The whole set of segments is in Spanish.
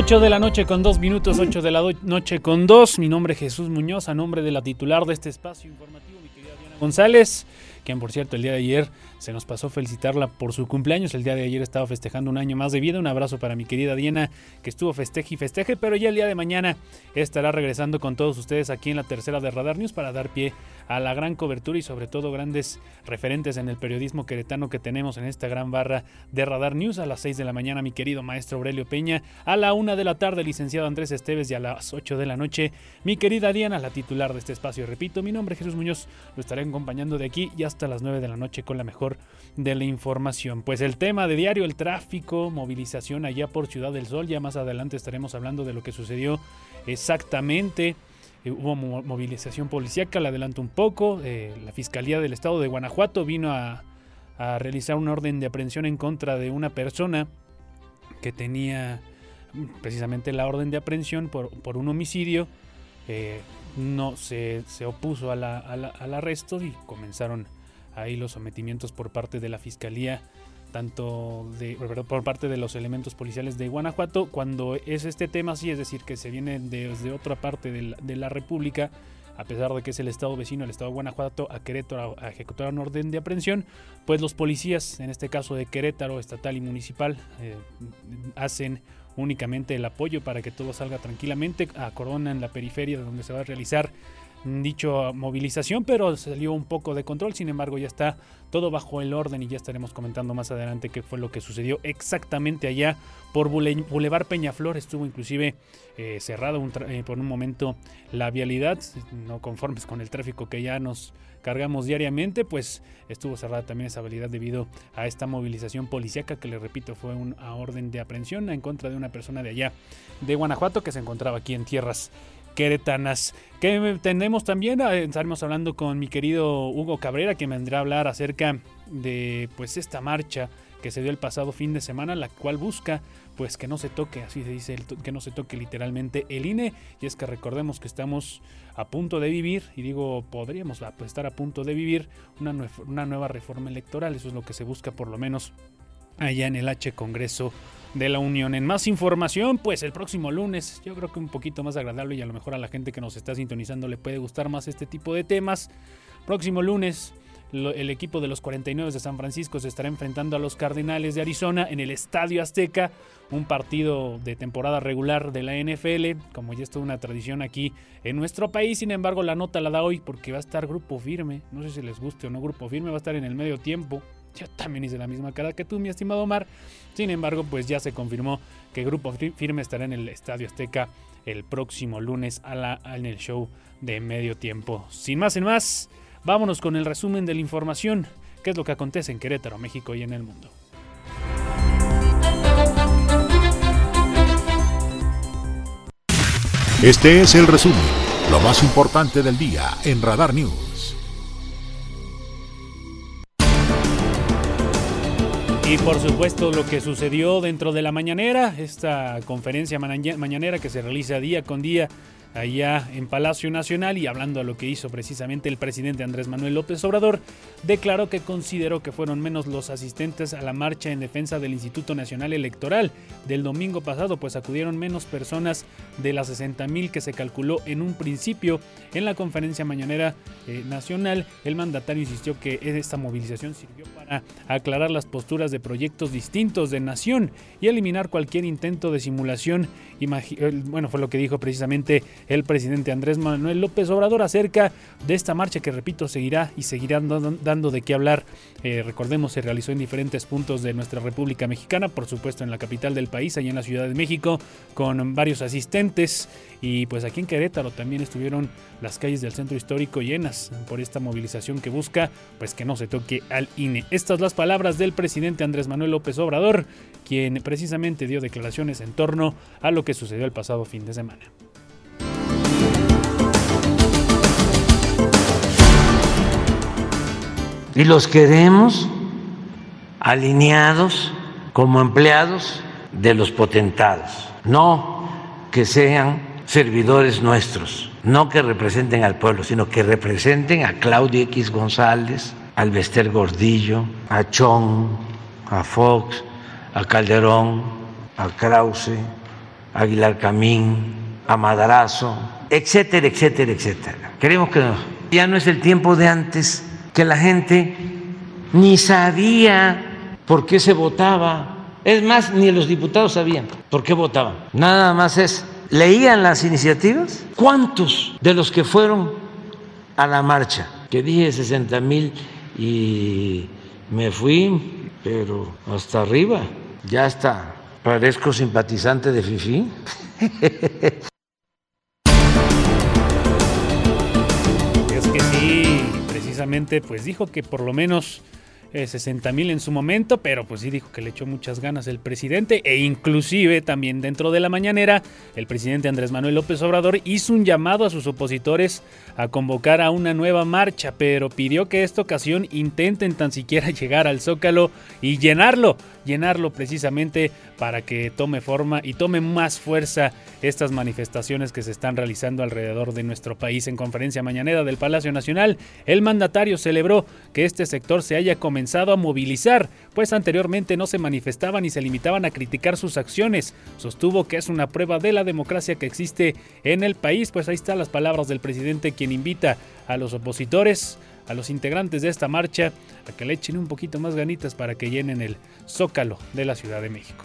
8 de la noche con dos minutos, 8 de la noche con dos. Mi nombre es Jesús Muñoz, a nombre de la titular de este espacio informativo, mi querida Diana González, quien por cierto el día de ayer se nos pasó felicitarla por su cumpleaños. El día de ayer estaba festejando un año más de vida. Un abrazo para mi querida Diana, que estuvo festeje y festeje, pero ya el día de mañana estará regresando con todos ustedes aquí en la tercera de Radar News para dar pie a la gran cobertura y sobre todo grandes referentes en el periodismo queretano que tenemos en esta gran barra de Radar News a las 6 de la mañana, mi querido maestro Aurelio Peña, a la 1 de la tarde, licenciado Andrés Esteves y a las 8 de la noche, mi querida Diana, la titular de este espacio. Repito, mi nombre es Jesús Muñoz, lo estaré acompañando de aquí y hasta las 9 de la noche con la mejor de la información. Pues el tema de diario, el tráfico, movilización allá por Ciudad del Sol, ya más adelante estaremos hablando de lo que sucedió exactamente. Eh, hubo movilización policíaca, la adelanto un poco. Eh, la Fiscalía del Estado de Guanajuato vino a, realizar una orden de aprehensión en contra de una persona que tenía precisamente la orden de aprehensión por, un homicidio. Eh, no se, se opuso al arresto y comenzaron ahí los sometimientos por parte de la Fiscalía, tanto de, por parte de los elementos policiales de Guanajuato, cuando es este tema, sí, es decir, que se viene desde otra parte de la, República, a pesar de que es el estado vecino, el estado de Guanajuato, a Querétaro a, ejecutar un orden de aprehensión, pues los policías, en este caso de Querétaro, estatal y municipal, eh, hacen únicamente el apoyo para que todo salga tranquilamente, acoronan la periferia donde se va a realizar dicho movilización, pero salió un poco de control. Sin embargo, ya está todo bajo el orden y ya estaremos comentando más adelante qué fue lo que sucedió exactamente allá por Boulevard Peñaflor. Estuvo inclusive eh, cerrado eh, por un momento la vialidad, no conformes con el tráfico que ya nos cargamos diariamente, pues estuvo cerrada también esa vialidad debido a esta movilización policíaca que le repito fue una orden de aprehensión en contra de una persona de allá de Guanajuato que se encontraba aquí en tierras queretanas. Que tenemos también, eh, estaremos hablando con mi querido Hugo Cabrera, que vendrá a hablar acerca de pues esta marcha que se dio el pasado fin de semana, la cual busca pues que no se toque, así se dice, que no se toque literalmente el INE. Y es que recordemos que estamos a punto de vivir, y digo podríamos pues, estar a punto de vivir una nueva reforma electoral, eso es lo que se busca por lo menos allá en el H Congreso de la Unión. En más información, pues el próximo lunes, yo creo que un poquito más agradable y a lo mejor a la gente que nos está sintonizando le puede gustar más este tipo de temas. Próximo lunes, el equipo de los 49 de San Francisco se estará enfrentando a los Cardenales de Arizona en el Estadio Azteca, un partido de temporada regular de la NFL, como ya es toda una tradición aquí en nuestro país. Sin embargo, la nota la da hoy porque va a estar grupo firme. No sé si les guste o no grupo firme, va a estar en el medio tiempo. Yo también hice la misma cara que tú, mi estimado Omar. Sin embargo, pues ya se confirmó que Grupo Firme estará en el Estadio Azteca el próximo lunes a la, en el show de medio tiempo. Sin más, sin más, vámonos con el resumen de la información. ¿Qué es lo que acontece en Querétaro, México y en el mundo? Este es el resumen, lo más importante del día en Radar News. Y por supuesto lo que sucedió dentro de la mañanera, esta conferencia mañanera que se realiza día con día allá en Palacio Nacional y hablando a lo que hizo precisamente el presidente Andrés Manuel López Obrador, declaró que consideró que fueron menos los asistentes a la marcha en defensa del Instituto Nacional Electoral del domingo pasado, pues acudieron menos personas de las 60 mil que se calculó en un principio en la conferencia mañanera eh, nacional. El mandatario insistió que esta movilización sirvió para aclarar las posturas de proyectos distintos de nación y eliminar cualquier intento de simulación. Eh, bueno, fue lo que dijo precisamente el presidente Andrés Manuel López Obrador acerca de esta marcha que, repito, seguirá y seguirá dando de qué hablar. Eh, recordemos, se realizó en diferentes puntos de nuestra República Mexicana, por supuesto en la capital del país, allá en la Ciudad de México, con varios asistentes. Y pues aquí en Querétaro también estuvieron las calles del centro histórico llenas por esta movilización que busca pues que no se toque al INE. Estas las palabras del presidente Andrés Manuel López Obrador, quien precisamente dio declaraciones en torno a lo que sucedió el pasado fin de semana. Y los queremos alineados como empleados de los potentados, no que sean servidores nuestros, no que representen al pueblo, sino que representen a Claudia X González, al Bester Gordillo, a Chong, a Fox, a Calderón, a Krause, a Aguilar Camín, a Madrazo, etcétera, etcétera, etcétera. Queremos que ya no es el tiempo de antes que la gente ni sabía por qué se votaba. Es más, ni los diputados sabían por qué votaban. Nada más es, leían las iniciativas. ¿Cuántos de los que fueron a la marcha? Que dije 60 mil y me fui, pero hasta arriba, ya está. Parezco simpatizante de FIFI. precisamente, pues dijo que por lo menos 60 mil en su momento, pero pues sí dijo que le echó muchas ganas el presidente e inclusive también dentro de la mañanera el presidente Andrés Manuel López Obrador hizo un llamado a sus opositores a convocar a una nueva marcha, pero pidió que esta ocasión intenten tan siquiera llegar al Zócalo y llenarlo, llenarlo precisamente para que tome forma y tome más fuerza estas manifestaciones que se están realizando alrededor de nuestro país. En conferencia mañanera del Palacio Nacional, el mandatario celebró que este sector se haya comenzado a movilizar, pues anteriormente no se manifestaban y se limitaban a criticar sus acciones. Sostuvo que es una prueba de la democracia que existe en el país, pues ahí están las palabras del presidente quien invita a los opositores a los integrantes de esta marcha a que le echen un poquito más ganitas para que llenen el zócalo de la Ciudad de México.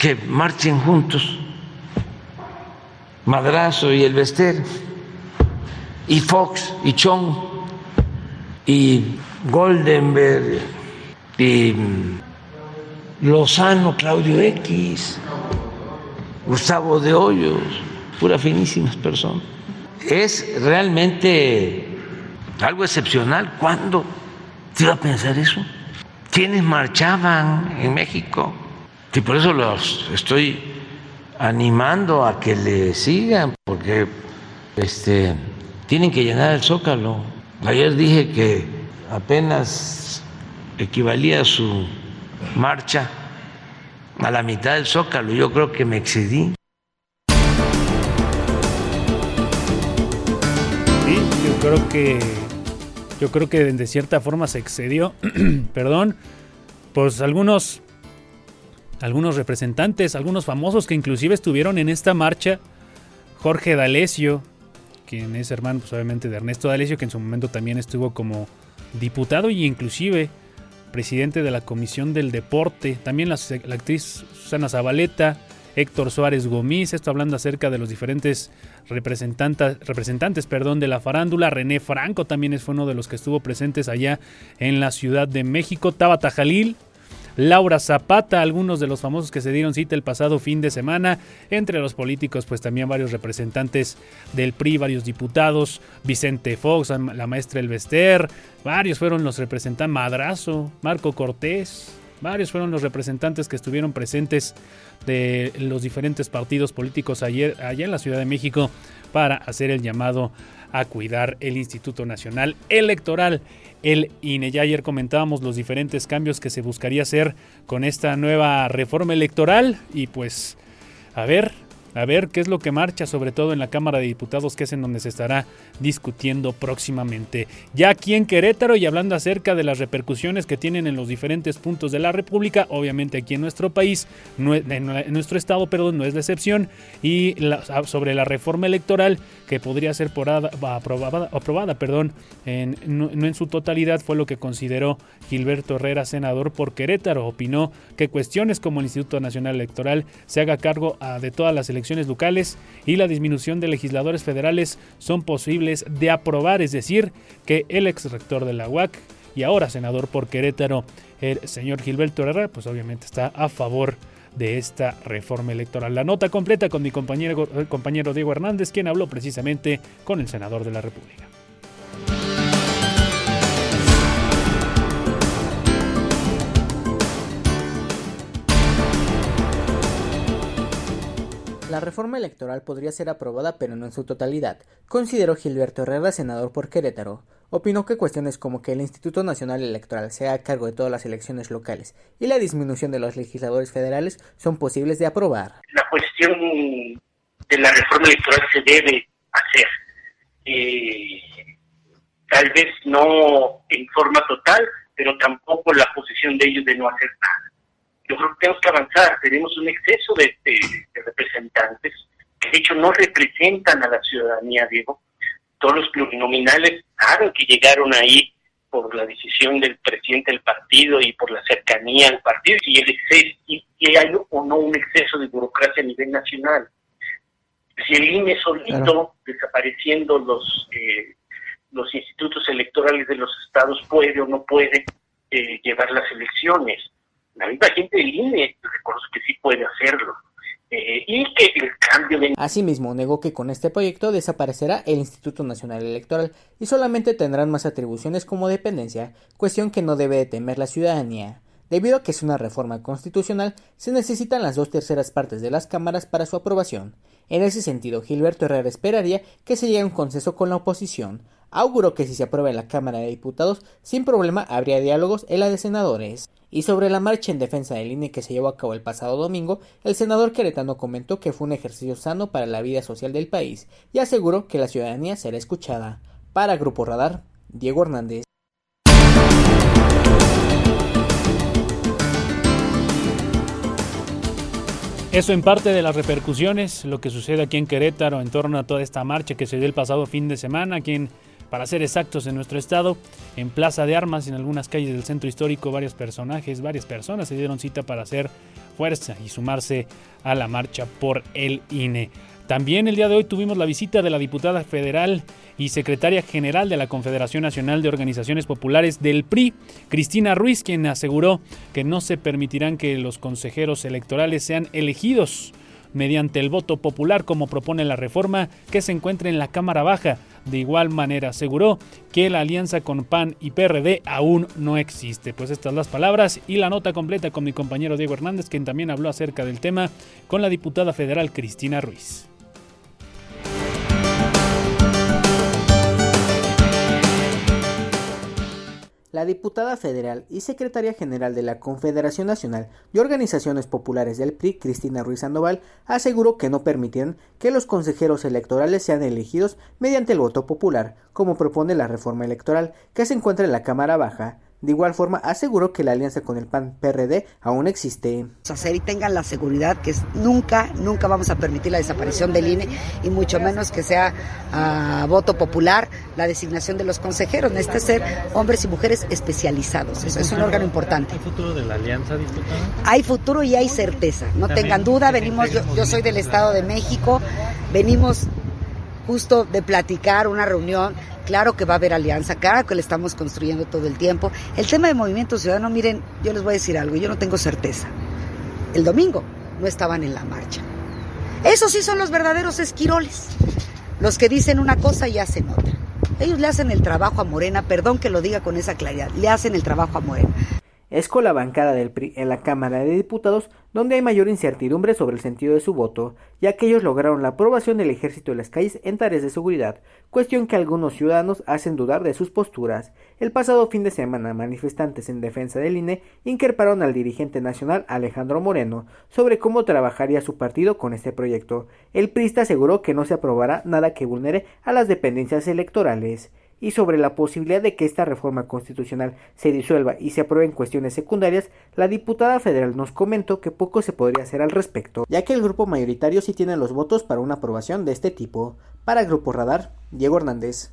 Que marchen juntos Madrazo y el Vester, y Fox y Chong, y Goldenberg, y Lozano, Claudio X, Gustavo de Hoyos, pura finísimas personas. Es realmente algo excepcional. ¿Cuándo se iba a pensar eso? ¿Quiénes marchaban en México? Y por eso los estoy animando a que le sigan, porque este, tienen que llenar el zócalo. Ayer dije que apenas equivalía su marcha a la mitad del zócalo. Yo creo que me excedí. Sí, yo creo que yo creo que de cierta forma se excedió. Perdón. Pues algunos algunos representantes, algunos famosos que inclusive estuvieron en esta marcha. Jorge D'Alessio, quien es hermano pues, obviamente de Ernesto D'Alessio, que en su momento también estuvo como diputado y inclusive presidente de la Comisión del Deporte. También la, actriz Susana Zabaleta, Héctor Suárez Gómez, esto hablando acerca de los diferentes representantes, representantes perdón, de la farándula. René Franco también fue uno de los que estuvo presentes allá en la Ciudad de México. Tabata Jalil, Laura Zapata, algunos de los famosos que se dieron cita el pasado fin de semana, entre los políticos pues también varios representantes del PRI, varios diputados, Vicente Fox, la maestra Elvester, varios fueron los representantes, Madrazo, Marco Cortés, varios fueron los representantes que estuvieron presentes de los diferentes partidos políticos ayer, allá en la Ciudad de México para hacer el llamado a cuidar el Instituto Nacional Electoral, el INE. Ya ayer comentábamos los diferentes cambios que se buscaría hacer con esta nueva reforma electoral y pues a ver a ver qué es lo que marcha, sobre todo en la Cámara de Diputados, que es en donde se estará discutiendo próximamente. Ya aquí en Querétaro y hablando acerca de las repercusiones que tienen en los diferentes puntos de la República, obviamente aquí en nuestro país, en nuestro estado, perdón, no es la excepción, y sobre la reforma electoral que podría ser aprobada, aprobada perdón, en, no, en su totalidad, fue lo que consideró Gilberto Herrera, senador por Querétaro. Opinó que cuestiones como el Instituto Nacional Electoral se haga cargo ah, de todas las elecciones locales y la disminución de legisladores federales son posibles de aprobar, es decir, que el ex rector de la UAC y ahora senador por Querétaro, el señor Gilberto Herrera, pues obviamente está a favor de esta reforma electoral. La nota completa con mi compañero, eh, compañero Diego Hernández, quien habló precisamente con el senador de la República. La reforma electoral podría ser aprobada pero no en su totalidad, consideró Gilberto Herrera, senador por Querétaro. Opinó que cuestiones como que el Instituto Nacional Electoral sea a cargo de todas las elecciones locales y la disminución de los legisladores federales son posibles de aprobar. La cuestión de la reforma electoral se debe hacer. Eh, tal vez no en forma total, pero tampoco la posición de ellos de no hacer nada yo creo que tenemos que avanzar. Tenemos un exceso de, representantes que de hecho no representan a la ciudadanía, Diego. Todos los plurinominales saben que llegaron ahí por la decisión del presidente del partido y por la cercanía al partido y el exceso, y, hay o no un exceso de burocracia a nivel nacional. Si el INE solito, desapareciendo los eh, los institutos electorales de los estados, puede o no puede eh, llevar las elecciones la misma gente del reconoce que sí puede hacerlo. Eh, y que el cambio de... Asimismo, negó que con este proyecto desaparecerá el Instituto Nacional Electoral y solamente tendrán más atribuciones como dependencia, cuestión que no debe temer la ciudadanía. Debido a que es una reforma constitucional, se necesitan las dos terceras partes de las cámaras para su aprobación. En ese sentido, Gilberto Herrera esperaría que se llegue a un consenso con la oposición. Auguró que si se aprueba en la Cámara de Diputados, sin problema habría diálogos en la de senadores. Y sobre la marcha en defensa del INE que se llevó a cabo el pasado domingo, el senador queretano comentó que fue un ejercicio sano para la vida social del país y aseguró que la ciudadanía será escuchada. Para Grupo Radar, Diego Hernández. Eso en parte de las repercusiones, lo que sucede aquí en Querétaro en torno a toda esta marcha que se dio el pasado fin de semana, aquí en, para ser exactos en nuestro estado, en Plaza de Armas, en algunas calles del centro histórico, varios personajes, varias personas se dieron cita para hacer fuerza y sumarse a la marcha por el INE. También el día de hoy tuvimos la visita de la diputada federal y secretaria general de la Confederación Nacional de Organizaciones Populares del PRI, Cristina Ruiz, quien aseguró que no se permitirán que los consejeros electorales sean elegidos mediante el voto popular como propone la reforma que se encuentra en la Cámara Baja. De igual manera aseguró que la alianza con PAN y PRD aún no existe. Pues estas las palabras y la nota completa con mi compañero Diego Hernández, quien también habló acerca del tema con la diputada federal Cristina Ruiz. La diputada federal y secretaria general de la Confederación Nacional de Organizaciones Populares del PRI, Cristina Ruiz Sandoval, aseguró que no permitirán que los consejeros electorales sean elegidos mediante el voto popular, como propone la reforma electoral que se encuentra en la Cámara Baja, de igual forma, aseguró que la alianza con el PAN-PRD aún existe. Hacer y tengan la seguridad que nunca, nunca vamos a permitir la desaparición del INE y mucho menos que sea a voto popular la designación de los consejeros. Necesita ser hombres y mujeres especializados. Eso es un órgano importante. ¿Hay futuro de la alianza, diputada? Hay futuro y hay certeza. No tengan duda, venimos, yo, yo soy del Estado de México, venimos justo de platicar una reunión Claro que va a haber alianza, claro que le estamos construyendo todo el tiempo. El tema de Movimiento Ciudadano, miren, yo les voy a decir algo, yo no tengo certeza. El domingo no estaban en la marcha. Esos sí son los verdaderos esquiroles, los que dicen una cosa y hacen otra. Ellos le hacen el trabajo a Morena, perdón que lo diga con esa claridad, le hacen el trabajo a Morena. es con la bancada del PRI en la Cámara de Diputados donde hay mayor incertidumbre sobre el sentido de su voto, ya que ellos lograron la aprobación del ejército de las calles en tareas de seguridad, cuestión que algunos ciudadanos hacen dudar de sus posturas. El pasado fin de semana, manifestantes en defensa del INE increparon al dirigente nacional Alejandro Moreno sobre cómo trabajaría su partido con este proyecto. El PRIsta aseguró que no se aprobará nada que vulnere a las dependencias electorales y sobre la posibilidad de que esta reforma constitucional se disuelva y se apruebe en cuestiones secundarias, la diputada federal nos comentó que poco se podría hacer al respecto, ya que el grupo mayoritario sí tiene los votos para una aprobación de este tipo. Para Grupo Radar, Diego Hernández.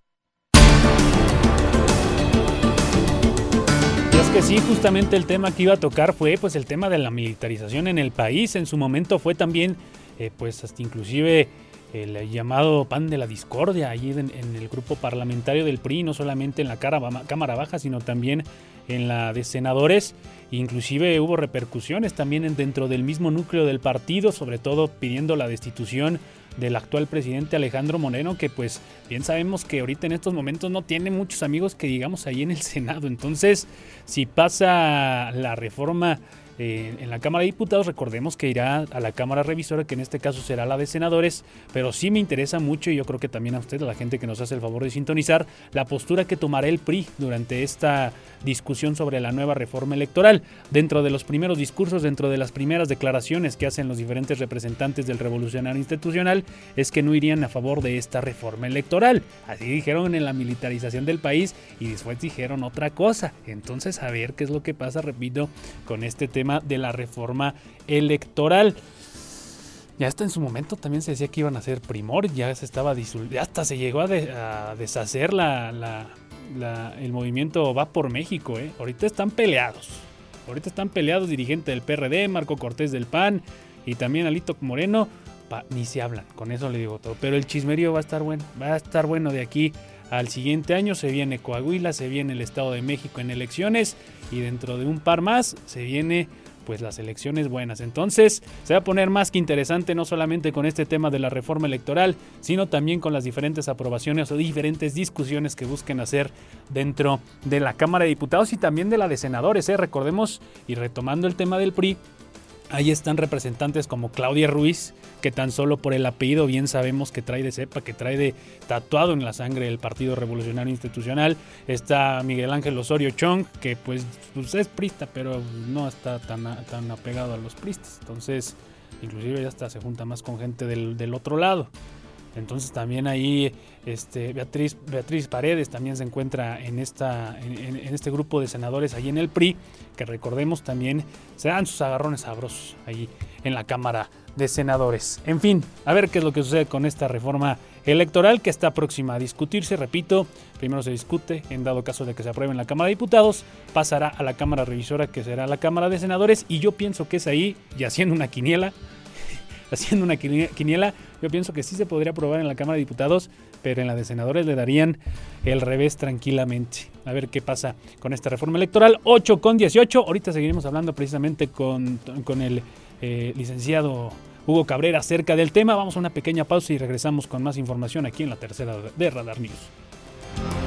Y es que sí, justamente el tema que iba a tocar fue pues el tema de la militarización en el país. En su momento fue también, eh, pues hasta inclusive el llamado pan de la discordia allí en, el grupo parlamentario del PRI, no solamente en la Cámara Baja, sino también en la de senadores. Inclusive hubo repercusiones también dentro del mismo núcleo del partido, sobre todo pidiendo la destitución del actual presidente Alejandro Moreno, que pues bien sabemos que ahorita en estos momentos no tiene muchos amigos que digamos ahí en el Senado. Entonces, si pasa la reforma en la Cámara de Diputados recordemos que irá a la Cámara Revisora, que en este caso será la de senadores, pero sí me interesa mucho y yo creo que también a usted, a la gente que nos hace el favor de sintonizar, la postura que tomará el PRI durante esta discusión sobre la nueva reforma electoral. Dentro de los primeros discursos, dentro de las primeras declaraciones que hacen los diferentes representantes del revolucionario institucional, es que no irían a favor de esta reforma electoral. Así dijeron en la militarización del país y después dijeron otra cosa. Entonces, a ver qué es lo que pasa, repito, con este tema de la reforma electoral. Ya hasta en su momento también se decía que iban a ser primor, ya se estaba ya hasta se llegó a, deshacer la, el movimiento Va por México. ¿eh? Ahorita están peleados. Ahorita están peleados dirigente del PRD, Marco Cortés del PAN y también Alito Moreno. ni se hablan, con eso le digo todo. Pero el chismerío va a estar bueno, va a estar bueno de aquí al siguiente año. Se viene Coahuila, se viene el Estado de México en elecciones y dentro de un par más se viene pues las elecciones buenas. Entonces se va a poner más que interesante no solamente con este tema de la reforma electoral, sino también con las diferentes aprobaciones o diferentes discusiones que busquen hacer dentro de la Cámara de Diputados y también de la de senadores. ¿eh? Recordemos, y retomando el tema del PRI, Ahí están representantes como Claudia Ruiz, que tan solo por el apellido bien sabemos que trae de cepa, que trae de tatuado en la sangre el Partido Revolucionario Institucional. Está Miguel Ángel Osorio Chong, que pues, pues es prista, pero no está tan, tan apegado a los pristas. Entonces, inclusive ya hasta se junta más con gente del, del otro lado. Entonces también ahí este, Beatriz, Beatriz Paredes también se encuentra en, esta, en, este grupo de senadores ahí en el PRI, que recordemos también se dan sus agarrones sabrosos ahí en la Cámara de Senadores. En fin, a ver qué es lo que sucede con esta reforma electoral que está próxima a discutirse. Repito, primero se discute, en dado caso de que se apruebe en la Cámara de Diputados, pasará a la Cámara Revisora que será la Cámara de Senadores y yo pienso que es ahí, y haciendo una quiniela, haciendo una quiniela, yo pienso que sí se podría aprobar en la Cámara de Diputados, pero en la de senadores le darían el revés tranquilamente. A ver qué pasa con esta reforma electoral. 8 con 18. Ahorita seguiremos hablando precisamente con, el eh, licenciado Hugo Cabrera acerca del tema. Vamos a una pequeña pausa y regresamos con más información aquí en la tercera de Radar News.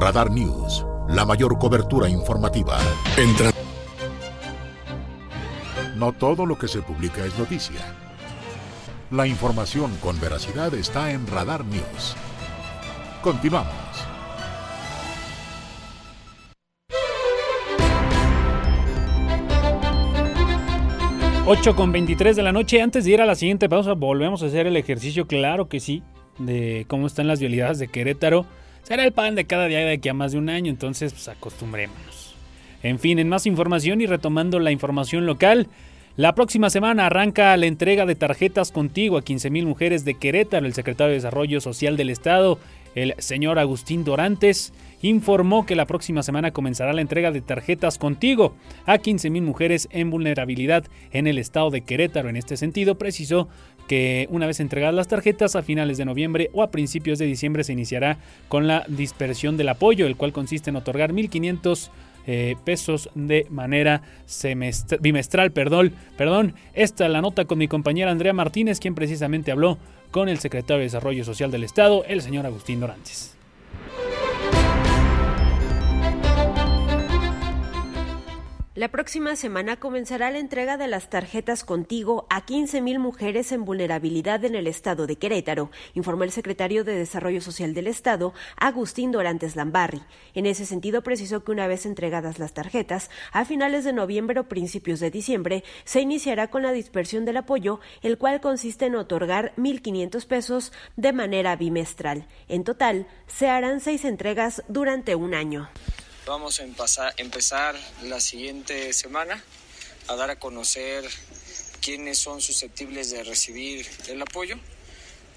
Radar News, la mayor cobertura informativa. Entra. No todo lo que se publica es noticia. La información con veracidad está en Radar News. Continuamos. 8 con 23 de la noche. Antes de ir a la siguiente pausa, volvemos a hacer el ejercicio, claro que sí, de cómo están las vialidades de Querétaro. Será el pan de cada día de aquí a más de un año, entonces pues acostumbrémonos. En fin, en más información y retomando la información local, la próxima semana arranca la entrega de tarjetas contigo a 15.000 mujeres de Querétaro. El secretario de Desarrollo Social del Estado, el señor Agustín Dorantes, informó que la próxima semana comenzará la entrega de tarjetas contigo a 15.000 mujeres en vulnerabilidad en el estado de Querétaro. En este sentido, precisó que una vez entregadas las tarjetas a finales de noviembre o a principios de diciembre se iniciará con la dispersión del apoyo, el cual consiste en otorgar 1.500 eh, pesos de manera bimestral. Perdón, perdón. Esta es la nota con mi compañera Andrea Martínez, quien precisamente habló con el secretario de Desarrollo Social del Estado, el señor Agustín Dorantes. La próxima semana comenzará la entrega de las tarjetas Contigo a 15.000 mujeres en vulnerabilidad en el estado de Querétaro, informó el secretario de Desarrollo Social del Estado, Agustín Dorantes Lambarri. En ese sentido, precisó que una vez entregadas las tarjetas, a finales de noviembre o principios de diciembre, se iniciará con la dispersión del apoyo, el cual consiste en otorgar 1.500 pesos de manera bimestral. En total, se harán seis entregas durante un año. Vamos a empezar, la siguiente semana a dar a conocer quiénes son susceptibles de recibir el apoyo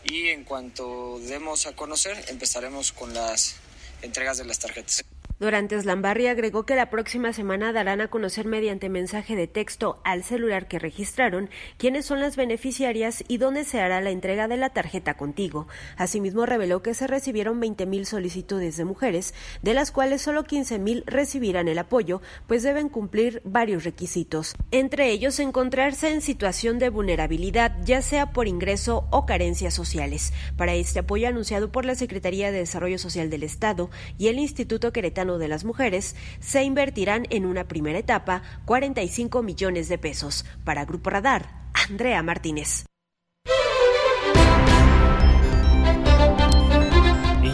y en cuanto demos a conocer empezaremos con las entregas de las tarjetas. Dorantes Lambarri agregó que la próxima semana darán a conocer mediante mensaje de texto al celular que registraron quiénes son las beneficiarias y dónde se hará la entrega de la tarjeta contigo. Asimismo, reveló que se recibieron 20.000 solicitudes de mujeres, de las cuales solo 15.000 recibirán el apoyo, pues deben cumplir varios requisitos. Entre ellos, encontrarse en situación de vulnerabilidad, ya sea por ingreso o carencias sociales. Para este apoyo anunciado por la Secretaría de Desarrollo Social del Estado y el Instituto Queretano de las Mujeres, se invertirán en una primera etapa 45 millones de pesos. Para Grupo Radar, Andrea Martínez.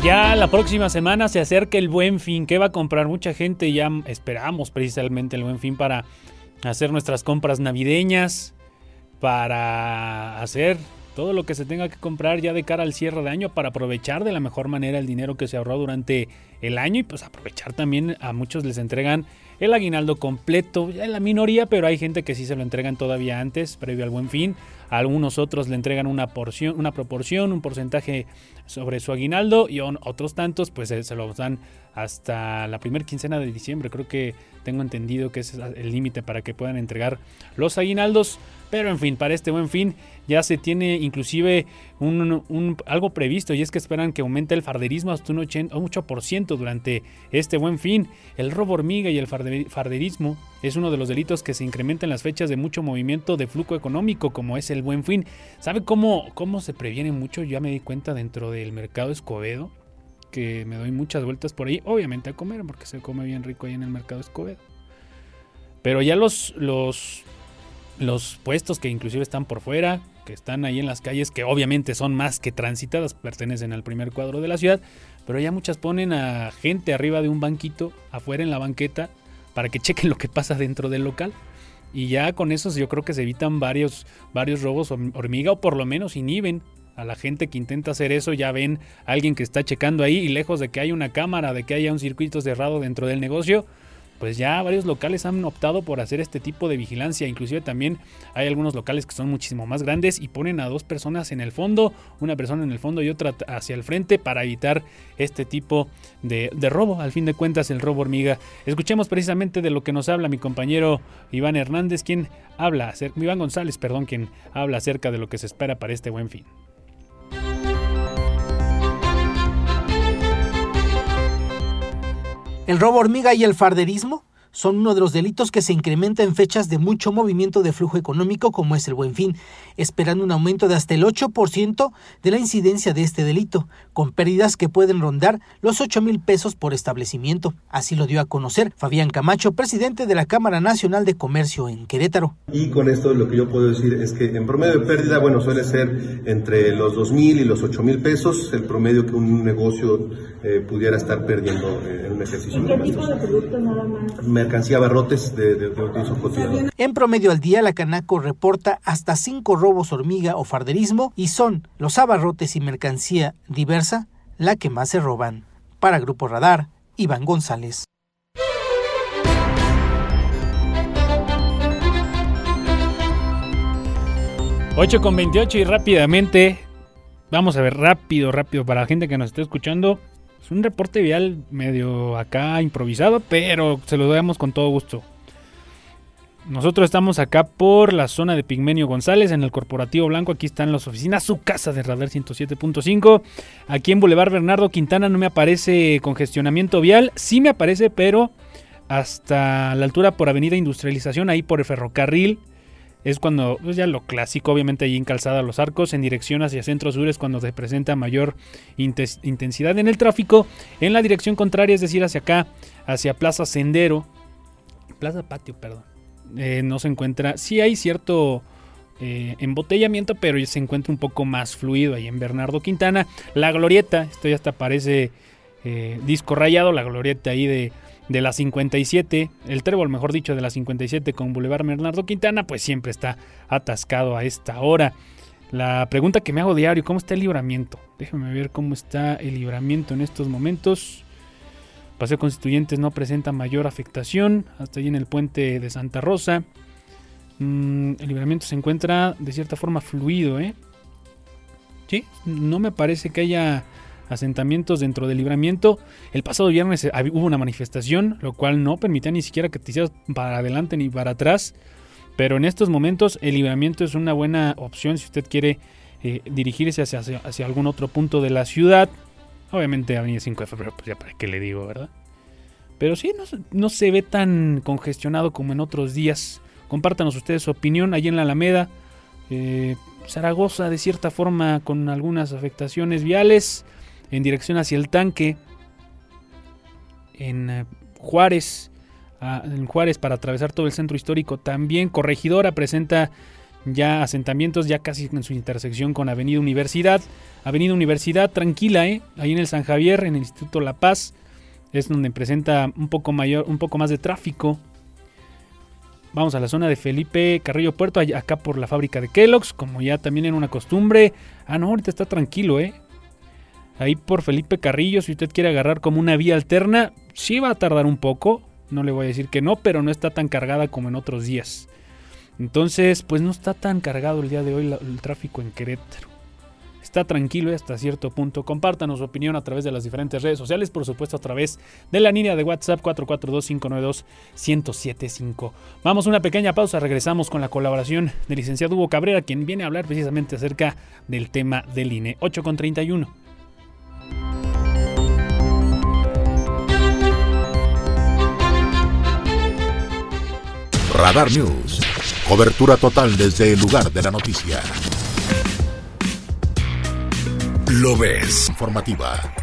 Ya la próxima semana se acerca el buen fin. ¿Qué va a comprar mucha gente? Ya esperamos precisamente el buen fin para hacer nuestras compras navideñas, para hacer todo lo que se tenga que comprar ya de cara al cierre de año para aprovechar de la mejor manera el dinero que se ahorró durante el año y pues aprovechar también a muchos les entregan el aguinaldo completo, en la minoría, pero hay gente que sí se lo entregan todavía antes, previo al buen fin. algunos otros le entregan una porción, una proporción, un porcentaje sobre su aguinaldo y otros tantos pues se, lo dan hasta la primera quincena de diciembre. Creo que tengo entendido que ese es el límite para que puedan entregar los aguinaldos. Pero en fin, para este buen fin ya se tiene inclusive un, algo previsto y es que esperan que aumente el farderismo hasta un, 80, un 8% durante este buen fin. El robo hormiga y el farderismo es uno de los delitos que se incrementa en las fechas de mucho movimiento de flujo económico como es el buen fin. ¿Sabe cómo, cómo se previene mucho? Ya me di cuenta dentro del mercado Escobedo que me doy muchas vueltas por ahí, obviamente a comer porque se come bien rico ahí en el mercado Escobedo. Pero ya los, los los puestos que inclusive están por fuera, que están ahí en las calles, que obviamente son más que transitadas, pertenecen al primer cuadro de la ciudad, pero ya muchas ponen a gente arriba de un banquito, afuera en la banqueta, para que chequen lo que pasa dentro del local. Y ya con eso yo creo que se evitan varios, varios robos hormiga o por lo menos inhiben a la gente que intenta hacer eso. Ya ven a alguien que está checando ahí y lejos de que haya una cámara, de que haya un circuito cerrado dentro del negocio, pues ya varios locales han optado por hacer este tipo de vigilancia. Inclusive también hay algunos locales que son muchísimo más grandes y ponen a dos personas en el fondo, una persona en el fondo y otra hacia el frente para evitar este tipo de, robo. Al fin de cuentas, el robo hormiga. Escuchemos precisamente de lo que nos habla mi compañero Iván Hernández, quien habla, Iván González, perdón, quien habla acerca de lo que se espera para este buen fin. El robo hormiga y el farderismo son uno de los delitos que se incrementa en fechas de mucho movimiento de flujo económico como es el buen fin, esperando un aumento de hasta el 8% de la incidencia de este delito, con pérdidas que pueden rondar los 8 mil pesos por establecimiento. Así lo dio a conocer Fabián Camacho, presidente de la Cámara Nacional de Comercio en Querétaro. Y con esto lo que yo puedo decir es que en promedio de pérdida, bueno, suele ser entre los 2 mil y los 8 mil pesos, el promedio que un negocio eh, pudiera estar perdiendo eh, en un ejercicio. ¿Qué tipo de producto nada más? mercancía abarrotes de, de, de En promedio al día, la Canaco reporta hasta cinco robos hormiga o farderismo y son los abarrotes y mercancía diversa la que más se roban. Para Grupo Radar, Iván González. Ocho con 28 y rápidamente, vamos a ver rápido, rápido para la gente que nos esté escuchando un reporte vial medio acá improvisado, pero se lo damos con todo gusto. Nosotros estamos acá por la zona de Pigmenio González, en el Corporativo Blanco. Aquí están las oficinas, su casa de Radar 107.5. Aquí en Boulevard Bernardo Quintana no me aparece congestionamiento vial. Sí me aparece, pero hasta la altura por Avenida Industrialización, ahí por el ferrocarril. Es cuando, pues ya lo clásico, obviamente allí en Calzada Los Arcos, en dirección hacia Centro Sur es cuando se presenta mayor intensidad en el tráfico. En la dirección contraria, es decir, hacia acá, hacia Plaza Sendero, Plaza Patio, perdón, eh, no se encuentra, sí hay cierto eh, embotellamiento, pero se encuentra un poco más fluido ahí en Bernardo Quintana. La glorieta, esto ya hasta parece eh, disco rayado, la glorieta ahí de, de la 57, el trébol, mejor dicho, de la 57 con Boulevard Bernardo Quintana, pues siempre está atascado a esta hora. La pregunta que me hago diario, ¿cómo está el libramiento? Déjame ver cómo está el libramiento en estos momentos. Paseo Constituyentes no presenta mayor afectación, hasta ahí en el puente de Santa Rosa. Mm, el libramiento se encuentra de cierta forma fluido, ¿eh? Sí, no me parece que haya asentamientos dentro del libramiento. El pasado viernes eh, hubo una manifestación, lo cual no permitía ni siquiera que te hicieras para adelante ni para atrás. Pero en estos momentos el libramiento es una buena opción si usted quiere eh, dirigirse hacia, hacia, algún otro punto de la ciudad. Obviamente Avenida 5 de Febrero, pues ya para qué le digo, ¿verdad? Pero sí, no, se ve tan congestionado como en otros días. Compártanos ustedes su opinión allí en la Alameda. Eh, Zaragoza de cierta forma con algunas afectaciones viales en dirección hacia el tanque. En eh, Juárez, en Juárez para atravesar todo el centro histórico. También Corregidora presenta ya asentamientos ya casi en su intersección con Avenida Universidad. Avenida Universidad tranquila, ¿eh? ahí en el San Javier, en el Instituto La Paz, es donde presenta un poco mayor, un poco más de tráfico. Vamos a la zona de Felipe Carrillo Puerto, acá por la fábrica de Kellogg's, como ya también era una costumbre. Ah, no, ahorita está tranquilo, ¿eh? Ahí por Felipe Carrillo, si usted quiere agarrar como una vía alterna, sí va a tardar un poco. No le voy a decir que no, pero no está tan cargada como en otros días. Entonces, pues no está tan cargado el día de hoy el tráfico en Querétaro está tranquilo hasta cierto punto. Compártanos su opinión a través de las diferentes redes sociales, por supuesto a través de la línea de WhatsApp 442-592-1075. Vamos a una pequeña pausa, regresamos con la colaboración del licenciado Hugo Cabrera, quien viene a hablar precisamente acerca del tema del INE. 8 Radar News. Cobertura total desde el lugar de la noticia. Lo ves. Informativa.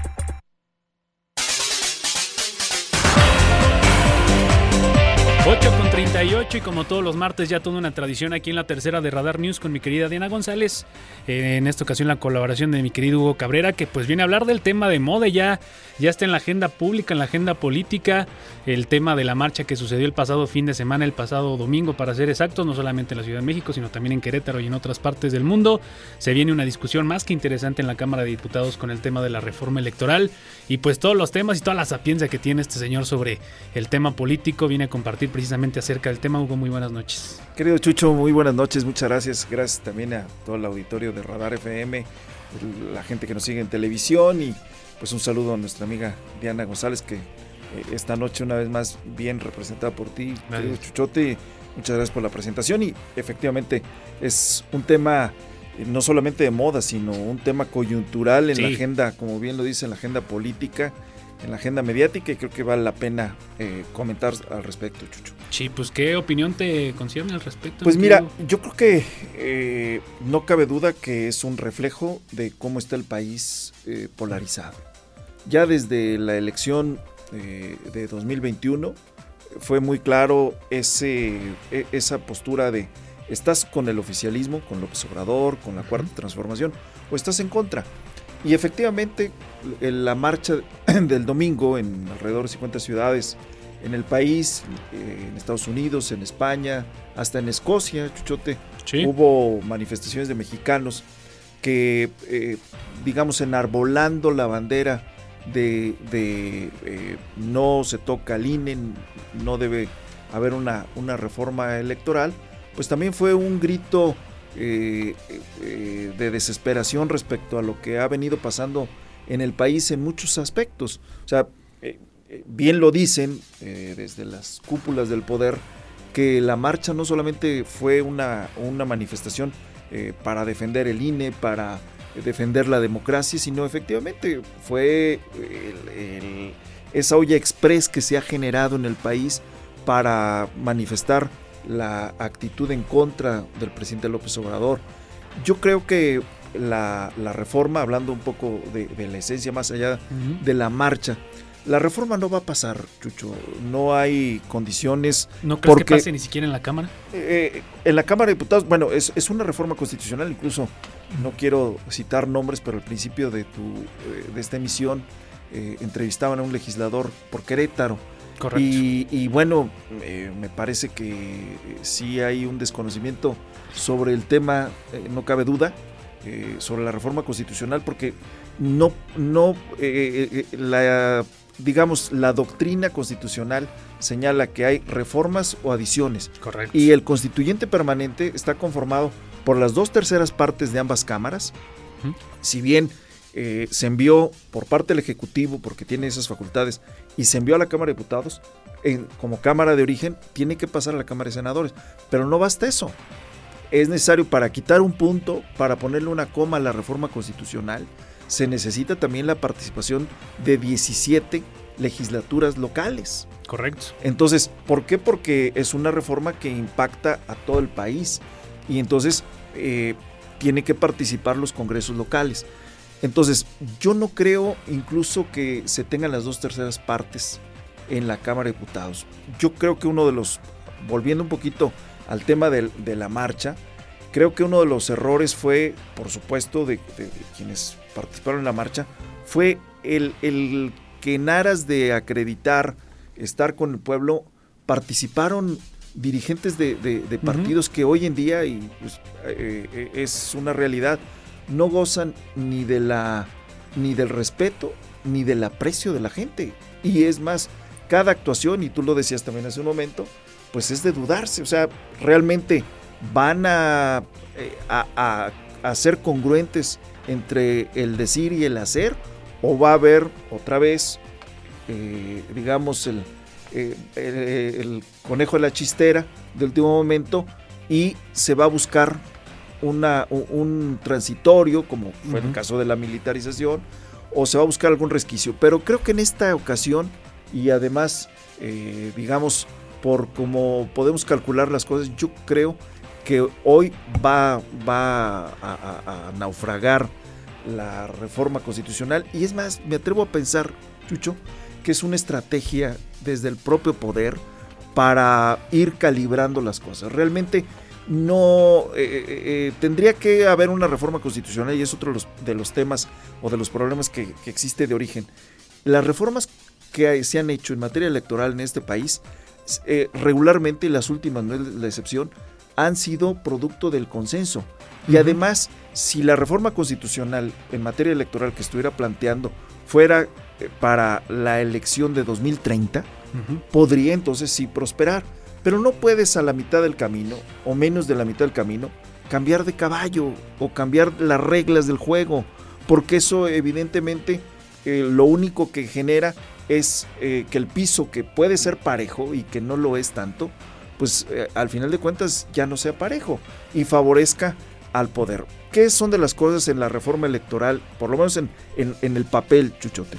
8 con 38 y como todos los martes ya toda una tradición aquí en la tercera de Radar News con mi querida Diana González. Eh, en esta ocasión la colaboración de mi querido Hugo Cabrera que pues viene a hablar del tema de moda ya, ya está en la agenda pública, en la agenda política, el tema de la marcha que sucedió el pasado fin de semana, el pasado domingo para ser exactos, no solamente en la Ciudad de México sino también en Querétaro y en otras partes del mundo. Se viene una discusión más que interesante en la Cámara de Diputados con el tema de la reforma electoral y pues todos los temas y toda la sapiencia que tiene este señor sobre el tema político viene a compartir precisamente acerca del tema. Hugo, muy buenas noches. Querido Chucho, muy buenas noches, muchas gracias. Gracias también a todo el auditorio de Radar FM, la gente que nos sigue en televisión y pues un saludo a nuestra amiga Diana González que eh, esta noche una vez más bien representada por ti, querido Chuchote. Muchas gracias por la presentación y efectivamente es un tema eh, no solamente de moda, sino un tema coyuntural en la agenda, como bien lo dice, en la agenda política en la agenda mediática y creo que vale la pena eh, comentar al respecto, Chucho. Sí, pues ¿qué opinión te concierne al respecto? Pues mira, yo creo que eh, no cabe duda que es un reflejo de cómo está el país eh, polarizado. Ya desde la elección de 2021 fue muy claro ese, e, esa postura de estás con el oficialismo, con López Obrador, con la cuarta transformación, o estás en contra. Y efectivamente, la marcha del domingo en alrededor de 50 ciudades en el país, eh, en Estados Unidos, en España, hasta en Escocia, Chuchote, hubo manifestaciones de mexicanos que, eh, digamos, enarbolando la bandera de, eh, no se toca al INE, no debe haber una, una reforma electoral, pues también fue un grito eh, eh, de desesperación respecto a lo que ha venido pasando en el país en muchos aspectos. O sea, eh, bien lo dicen desde las cúpulas del poder, que la marcha no solamente fue una, una manifestación para defender el INE, para defender la democracia, sino efectivamente fue esa olla express que se ha generado en el país para manifestar la actitud en contra del presidente López Obrador. Yo creo que la, reforma, hablando un poco de, la esencia más allá de la marcha, la reforma no va a pasar, Chucho. No hay condiciones. ¿No crees que pase ni siquiera en la Cámara? Eh, en la Cámara de Diputados, bueno, es, una reforma constitucional. Incluso no quiero citar nombres, pero al principio de, tu, eh, de esta emisión eh, entrevistaban a un legislador por Querétaro. Correcto. Y, bueno, me parece que sí hay un desconocimiento sobre el tema, no cabe duda, sobre la reforma constitucional, porque no, no, la digamos, la doctrina constitucional señala que hay reformas o adiciones. Correcto. Y el constituyente permanente está conformado por las dos terceras partes de ambas cámaras. Si bien eh, se envió por parte del Ejecutivo, porque tiene esas facultades, y se envió a la Cámara de Diputados, en, como Cámara de origen, tiene que pasar a la Cámara de Senadores. Pero no basta eso. Es necesario para quitar un punto, para ponerle una coma a la reforma constitucional, se necesita también la participación de 17 legislaturas locales. Correcto. Entonces, ¿por qué? Porque es una reforma que impacta a todo el país y entonces eh, tiene que participar los congresos locales. Entonces, yo no creo incluso que se tengan las dos terceras partes en la Cámara de Diputados. Yo creo que uno de los, volviendo un poquito al tema de, la marcha, creo que uno de los errores fue, por supuesto, de quienes participaron en la marcha fue el, el que en aras de acreditar, estar con el pueblo, participaron dirigentes de, partidos que hoy en día, y pues, eh, eh, es una realidad, no gozan ni de la ni del respeto ni del aprecio de la gente. Y es más, cada actuación, y tú lo decías también hace un momento, pues es de dudarse. O sea, realmente van a, eh, a, a ser congruentes entre el decir y el hacer, o va a haber otra vez, eh, digamos, el, eh, el, conejo de la chistera del último momento y se va a buscar una, un, transitorio, como fue el caso de la militarización, o se va a buscar algún resquicio. Pero creo que en esta ocasión, y además, eh, digamos, por cómo podemos calcular las cosas, yo creo que hoy va, va a, naufragar la reforma constitucional. Y es más, me atrevo a pensar, Chucho, que es una estrategia desde el propio poder para ir calibrando las cosas. Realmente no eh, eh, eh, tendría que haber una reforma constitucional y es otro de los, temas o de los problemas que, que, existe de origen. Las reformas que se han hecho en materia electoral en este país, regularmente las últimas, no es la excepción, han sido producto del consenso. Y además, si la reforma constitucional en materia electoral que estuviera planteando fuera para la elección de 2030, podría entonces sí prosperar. Pero no puedes a la mitad del camino, o menos de la mitad del camino, cambiar de caballo o cambiar las reglas del juego, porque eso evidentemente eh, lo único que genera es eh, que el piso que puede ser parejo y que no lo es tanto, pues eh, al final de cuentas ya no sea parejo y favorezca al poder. ¿Qué son de las cosas en la reforma electoral, por lo menos en, el papel, Chuchote?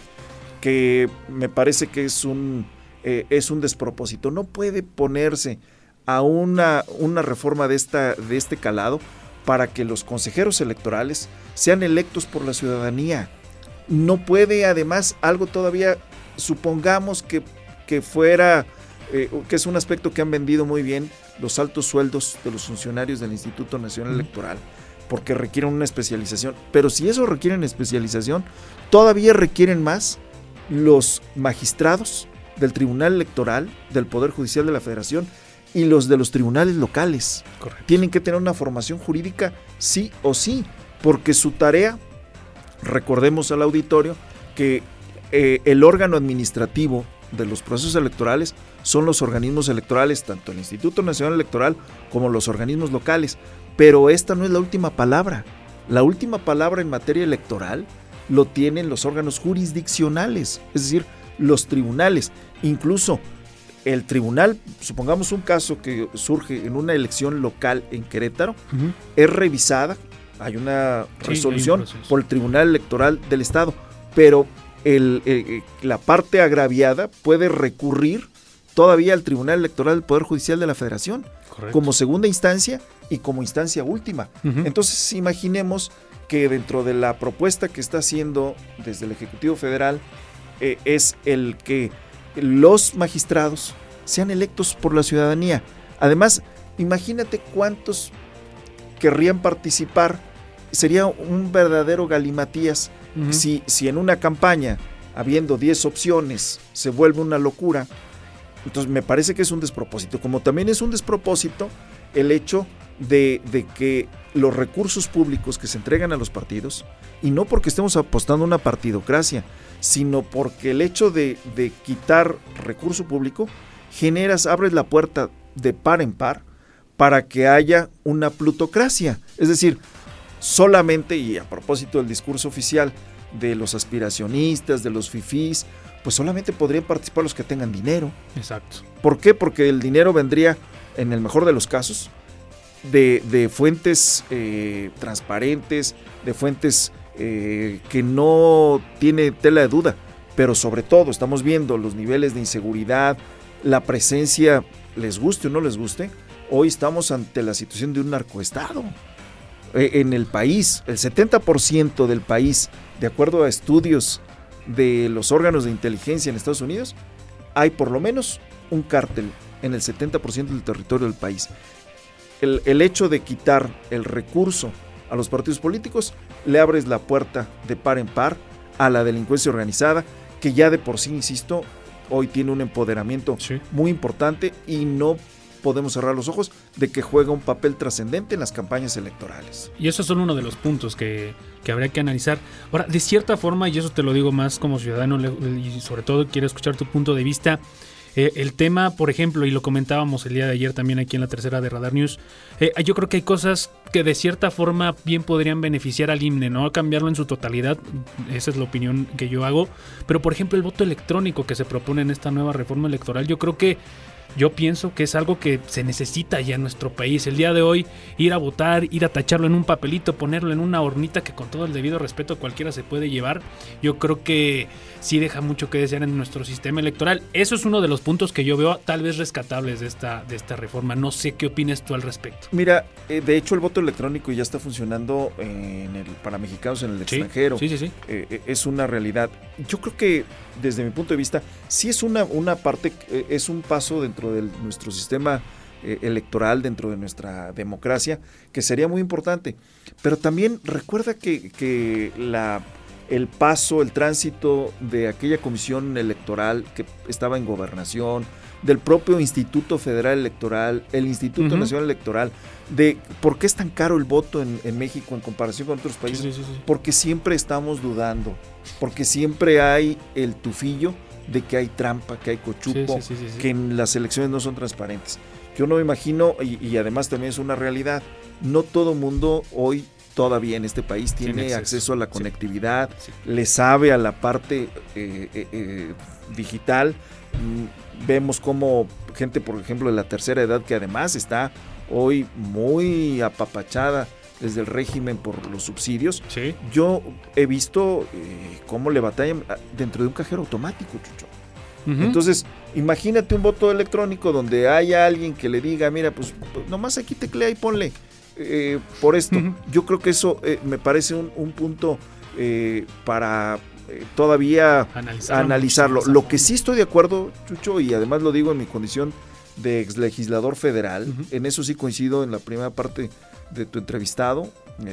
Que me parece que es un, eh, es un despropósito. No puede ponerse a una, una reforma de, esta, de este calado para que los consejeros electorales sean electos por la ciudadanía. No puede además algo todavía, supongamos que, que fuera eh, que es un aspecto que han vendido muy bien los altos sueldos de los funcionarios del Instituto Nacional Electoral, porque requieren una especialización. Pero si eso requieren especialización, todavía requieren más los magistrados del Tribunal Electoral, del Poder Judicial de la Federación y los de los tribunales locales. Tienen que tener una formación jurídica sí o sí, porque su tarea, recordemos al auditorio, que eh, el órgano administrativo de los procesos electorales son los organismos electorales, tanto el Instituto Nacional Electoral como los organismos locales. Pero esta no es la última palabra. La última palabra en materia electoral lo tienen los órganos jurisdiccionales, es decir, los tribunales. Incluso el tribunal, supongamos un caso que surge en una elección local en Querétaro, es revisada, hay una resolución por el Tribunal Electoral del Estado, pero el, eh, eh, la parte agraviada puede recurrir todavía al Tribunal Electoral del Poder Judicial de la Federación como segunda instancia y como instancia última. Entonces imaginemos que dentro de la propuesta que está haciendo desde el Ejecutivo Federal eh, es el que los magistrados sean electos por la ciudadanía. Además, imagínate cuántos querrían participar. Sería un verdadero galimatías si, si en una campaña, habiendo 10 opciones, se vuelve una locura. Entonces me parece que es un despropósito. Como también es un despropósito el hecho de, de, que los recursos públicos que se entregan a los partidos, y no porque estemos apostando a una partidocracia, sino porque el hecho de, de quitar recurso público generas, abres la puerta de par en par para que haya una plutocracia. Es decir, solamente, y a propósito del discurso oficial de los aspiracionistas, de los fifís, pues solamente podrían participar los que tengan dinero. Exacto. ¿Por qué? Porque el dinero vendría, en el mejor de los casos, de, fuentes eh, transparentes, de fuentes eh, que no tiene tela de duda. Pero sobre todo estamos viendo los niveles de inseguridad, la presencia, les guste o no les guste, hoy estamos ante la situación de un narcoestado. E, en el país, el 70% del país, de acuerdo a estudios de los órganos de inteligencia en Estados Unidos, hay por lo menos un cártel en el 70% del territorio del país. El, el, hecho de quitar el recurso a los partidos políticos le abres la puerta de par en par a la delincuencia organizada, que ya de por sí, insisto, hoy tiene un empoderamiento muy importante y no podemos cerrar los ojos de que juega un papel trascendente en las campañas electorales. Y esos son uno de los puntos que, que, habría que analizar. Ahora, de cierta forma, y eso te lo digo más como ciudadano y sobre todo quiero escuchar tu punto de vista, eh, el tema, por ejemplo, y lo comentábamos el día de ayer también aquí en la tercera de Radar News, eh, yo creo que hay cosas que de cierta forma bien podrían beneficiar al IMNE, no cambiarlo en su totalidad, esa es la opinión que yo hago, pero por ejemplo el voto electrónico que se propone en esta nueva reforma electoral, yo creo que yo pienso que es algo que se necesita ya en nuestro país. El día de hoy, ir a votar, ir a tacharlo en un papelito, ponerlo en una hornita que con todo el debido respeto cualquiera se puede llevar, yo creo que sí deja mucho que desear en nuestro sistema electoral. Eso es uno de los puntos que yo veo tal vez rescatables de esta, de esta reforma. No sé qué opinas tú al respecto. Mira, eh, de hecho el voto electrónico ya está funcionando en el, para mexicanos en el extranjero. Sí, sí, sí. Eh, eh, es una realidad. Yo creo que desde mi punto de vista, sí es una, una parte, es un paso dentro de nuestro sistema electoral, dentro de nuestra democracia, que sería muy importante. Pero también recuerda que, que la el paso, el tránsito de aquella comisión electoral que estaba en gobernación, del propio Instituto Federal Electoral, el Instituto Nacional Electoral, de por qué es tan caro el voto en, México en comparación con otros países. porque siempre estamos dudando, porque siempre hay el tufillo de que hay trampa, que hay cochupo, que en las elecciones no son transparentes. Yo no me imagino, y, y además también es una realidad, no todo mundo hoy todavía en este país tiene acceso a la conectividad, le sabe a la parte eh, eh, eh, digital. Mm, vemos como gente, por ejemplo, de la tercera edad, que además está hoy muy apapachada desde el régimen por los subsidios. Yo he visto cómo le batallan ah, dentro de un cajero automático, Chucho. Entonces, imagínate un voto electrónico donde haya alguien que le diga, mira, pues, nomás aquí teclea y ponle eh, por esto. Yo creo que eso eh, me parece un, punto eh, para todavía analizarlo. Lo que sí estoy de acuerdo, Chucho, y además lo digo en mi condición de ex legislador federal, en eso sí coincido en la primera parte de tu entrevistado,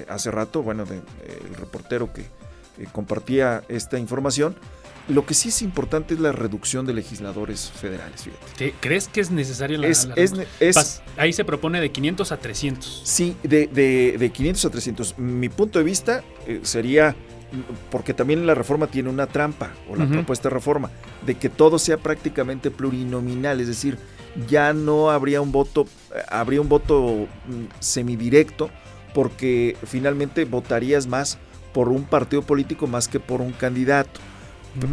hace rato, bueno, de, el reportero que compartía esta información, lo que sí es importante es la reducción de legisladores federales. ¿Crees que es necesario la, es, Ahí se propone de 500 a 300. Sí, de, de, 500 a 300. Mi punto de vista eh, sería, porque también la reforma tiene una trampa, o la propuesta de reforma, de que todo sea prácticamente plurinominal, es decir, ya no habría un voto, habría un voto mm, semidirecto, porque finalmente votarías más por un partido político más que por un candidato.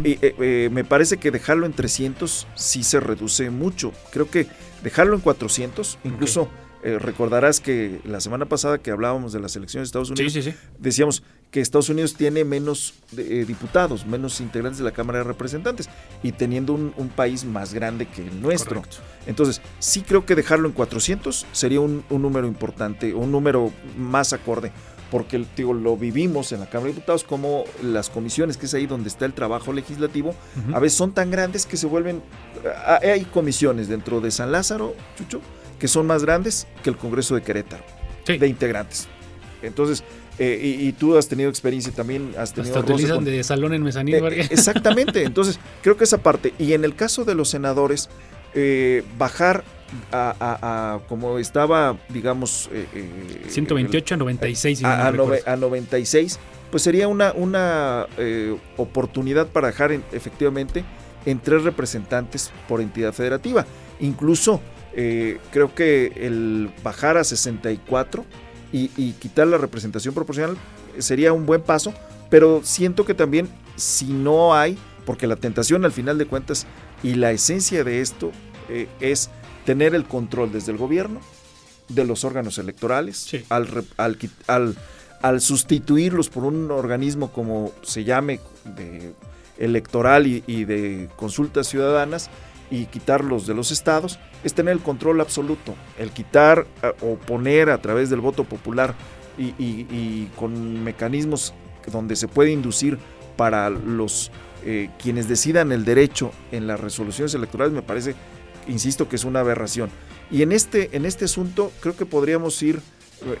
Eh, eh, me parece que dejarlo en 300 sí se reduce mucho. Creo que dejarlo en 400, incluso eh, recordarás que la semana pasada que hablábamos de las elecciones de Estados Unidos, decíamos que Estados Unidos tiene menos eh, diputados, menos integrantes de la Cámara de Representantes y teniendo un, país más grande que el nuestro. Entonces, sí creo que dejarlo en 400 sería un, número importante, un número más acorde, porque digo, lo vivimos en la Cámara de Diputados como las comisiones, que es ahí donde está el trabajo legislativo, a veces son tan grandes que se vuelven... Hay comisiones dentro de San Lázaro, Chucho, que son más grandes que el Congreso de Querétaro, de integrantes. Entonces, eh, y, tú has tenido experiencia también, has tenido... Hasta utilizan de salón en mezanín. Eh, exactamente, entonces creo que esa parte, y en el caso de los senadores, eh, bajar a, como estaba, digamos... 128 a 96. a, a, 96, pues sería una, una oportunidad para dejar efectivamente en tres representantes por entidad federativa. Incluso creo que el bajar a 64 y, quitar la representación proporcional sería un buen paso, pero siento que también si no hay, porque la tentación al final de cuentas y la esencia de esto eh, es tener el control desde el gobierno de los órganos electorales, al, al, al, sustituirlos por un organismo como se llame de electoral y, y de consultas ciudadanas, y quitarlos de los estados es tener el control absoluto. El quitar o poner a través del voto popular y, con mecanismos donde se puede inducir para los eh, quienes decidan el derecho en las resoluciones electorales me parece, insisto, que es una aberración. Y en este, en este asunto creo que podríamos ir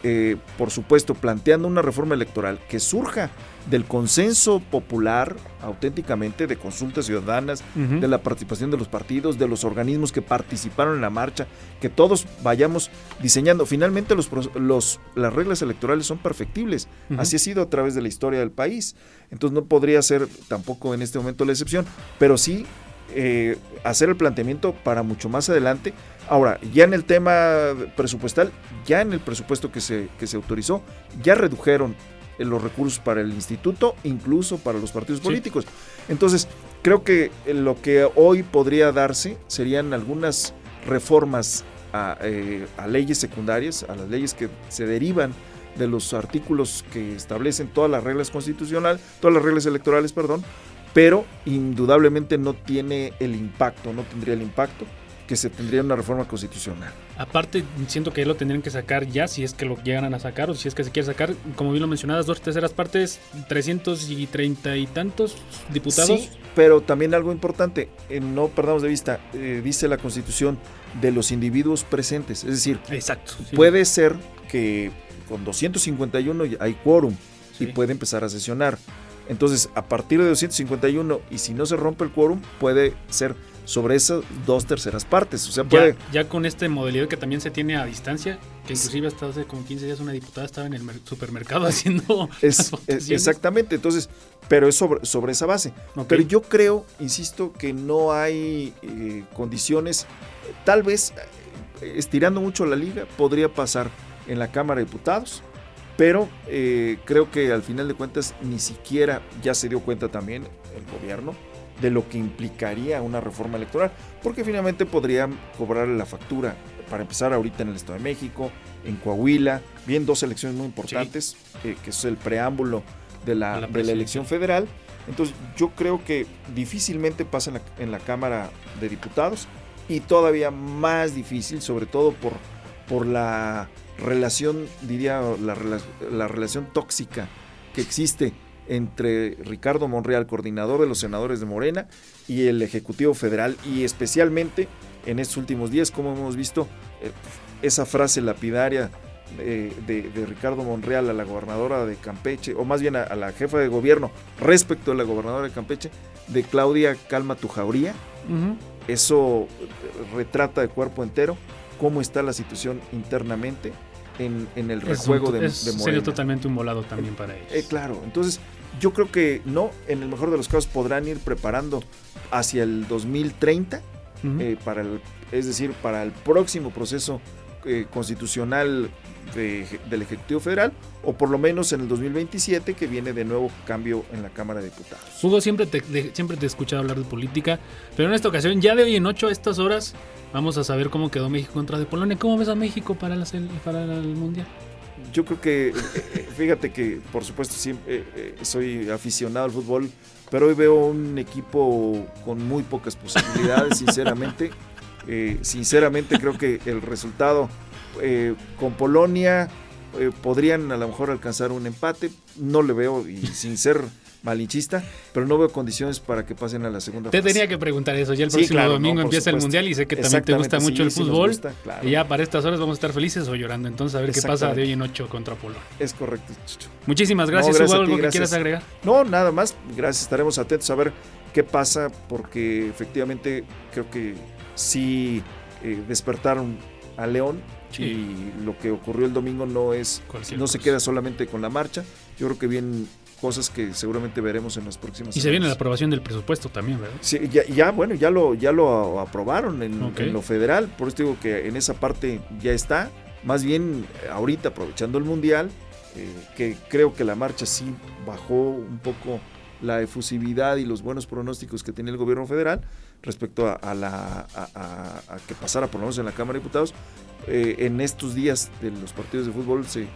eh, por supuesto, planteando una reforma electoral que surja del consenso popular, auténticamente, de consultas ciudadanas, de la participación de los partidos, de los organismos que participaron en la marcha, que todos vayamos diseñando. Finalmente, los, los las reglas electorales son perfectibles. Así ha sido a través de la historia del país. Entonces, no podría ser tampoco en este momento la excepción, pero sí eh, hacer el planteamiento para mucho más adelante. Ahora, ya en el tema presupuestal, ya en el presupuesto que se, que se autorizó, ya redujeron los recursos para el instituto, incluso para los partidos políticos. Entonces, creo que lo que hoy podría darse serían algunas reformas a, eh, a leyes secundarias, a las leyes que se derivan de los artículos que establecen todas las reglas constitucionales, todas las reglas electorales, perdón, pero indudablemente no tiene el impacto, no tendría el impacto que se tendría una reforma constitucional. Aparte, siento que lo tendrían que sacar ya, si es que lo llegan a sacar, o si es que se quiere sacar, como bien lo mencionabas, dos terceras partes, 330 y tantos diputados. Sí, pero también algo importante, eh, no perdamos de vista, eh, dice la Constitución, de los individuos presentes. Es decir, Exacto, puede ser que con 251 hay quórum y puede empezar a sesionar entonces, a partir de 251, y si no se rompe el quórum, puede ser sobre esas dos terceras partes. O sea, puede... Ya, con este modalidad que también se tiene a distancia, que inclusive hasta hace como 15 días una diputada estaba en el supermercado haciendo... Es, exactamente, entonces, pero es sobre, sobre esa base. Pero yo creo, insisto, que no hay eh, condiciones, tal vez eh, estirando mucho la liga, podría pasar en la Cámara de Diputados pero eh, creo que al final de cuentas ni siquiera ya se dio cuenta también el gobierno de lo que implicaría una reforma electoral, porque finalmente podrían cobrar la factura para empezar ahorita en el Estado de México, en Coahuila, bien dos elecciones muy importantes, eh, que es el preámbulo de la, de la, elección federal. Entonces yo creo que difícilmente pasa en la, en la Cámara de Diputados y todavía más difícil, sobre todo por, por la relación, diría, la, la relación tóxica que existe entre Ricardo Monreal, coordinador de los senadores de Morena, y el Ejecutivo Federal, y especialmente en estos últimos días, como hemos visto, eh, esa frase lapidaria de, Ricardo Monreal a la gobernadora de Campeche, o más bien a, la jefa de gobierno respecto a la gobernadora de Campeche, de Claudia Calma tu jauría. Eso retrata de cuerpo entero cómo está la situación internamente en, el rejuego de, es, Sería totalmente un volado también para ellos. Eh, claro, entonces yo creo que no, en el mejor de los casos podrán ir preparando hacia el 2030, eh, para el, es decir, para el próximo proceso eh, constitucional del Ejecutivo Federal, o por lo menos en el 2027, que viene de nuevo cambio en la Cámara de Diputados. Hugo, siempre te, siempre te he escuchado hablar de política, pero en esta ocasión, ya de hoy en ocho, a estas horas, vamos a saber cómo quedó México contra de Polonia. ¿Cómo ves a México para, para el Mundial? Yo creo que eh, fíjate que por supuesto siempre eh, eh, soy aficionado al fútbol, pero hoy veo un equipo con muy pocas posibilidades, sinceramente. Eh, sinceramente creo que el resultado con Polonia podrían a lo mejor alcanzar un empate. No le veo, y sin ser malinchista, pero no veo condiciones para que pasen a la segunda te tenía que preguntar eso, ya el próximo domingo empieza el Mundial y sé que también te gusta mucho el fútbol. Y ya para estas horas vamos a estar felices o llorando, entonces a ver qué pasa de hoy en 8 contra Polo. Es correcto, Muchísimas gracias, no, ¿algo que quieras agregar? No, nada más, gracias, estaremos atentos a ver qué pasa, porque efectivamente creo que sí eh, despertaron a León y lo que ocurrió el domingo no es no se queda solamente con la marcha. Yo creo que bien cosas que seguramente veremos en las próximas Y se viene la aprobación del presupuesto también, ¿verdad? Sí, ya, bueno, ya lo, ya lo aprobaron en, lo federal, por eso digo que en esa parte ya está. Más bien, ahorita aprovechando el Mundial, eh, que creo que la marcha sí bajó un poco la efusividad y los buenos pronósticos que tenía el gobierno federal respecto a, la, a, que pasara por lo menos en la Cámara de Diputados. Eh, en estos días de los partidos de fútbol se,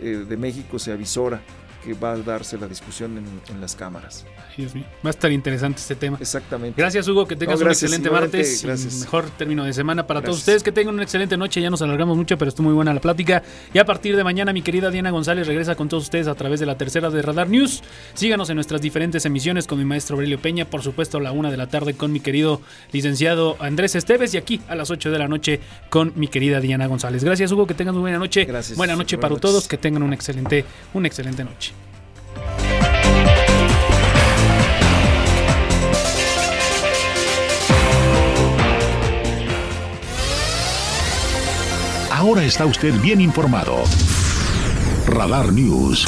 eh, de México se avisora que va a darse la discusión en, las cámaras. Dios mío. Va a estar interesante este tema. Exactamente. Gracias, Hugo. Que tengas un excelente martes. Gracias. Mejor término de semana para todos ustedes. Que tengan una excelente noche. Ya nos alargamos mucho, pero estuvo muy buena la plática. Y a partir de mañana, mi querida Diana González regresa con todos ustedes a través de la tercera de Radar News. Síganos en nuestras diferentes emisiones con mi maestro Aurelio Peña. Por supuesto, a la una de la tarde con mi querido licenciado Andrés Esteves. Y aquí a las 8 de la noche con mi querida Diana González. Gracias, Hugo. Que tengan una buena noche. Gracias. Buena noche para todos. Que tengan una excelente, una excelente noche. Ahora está usted bien informado. Radar News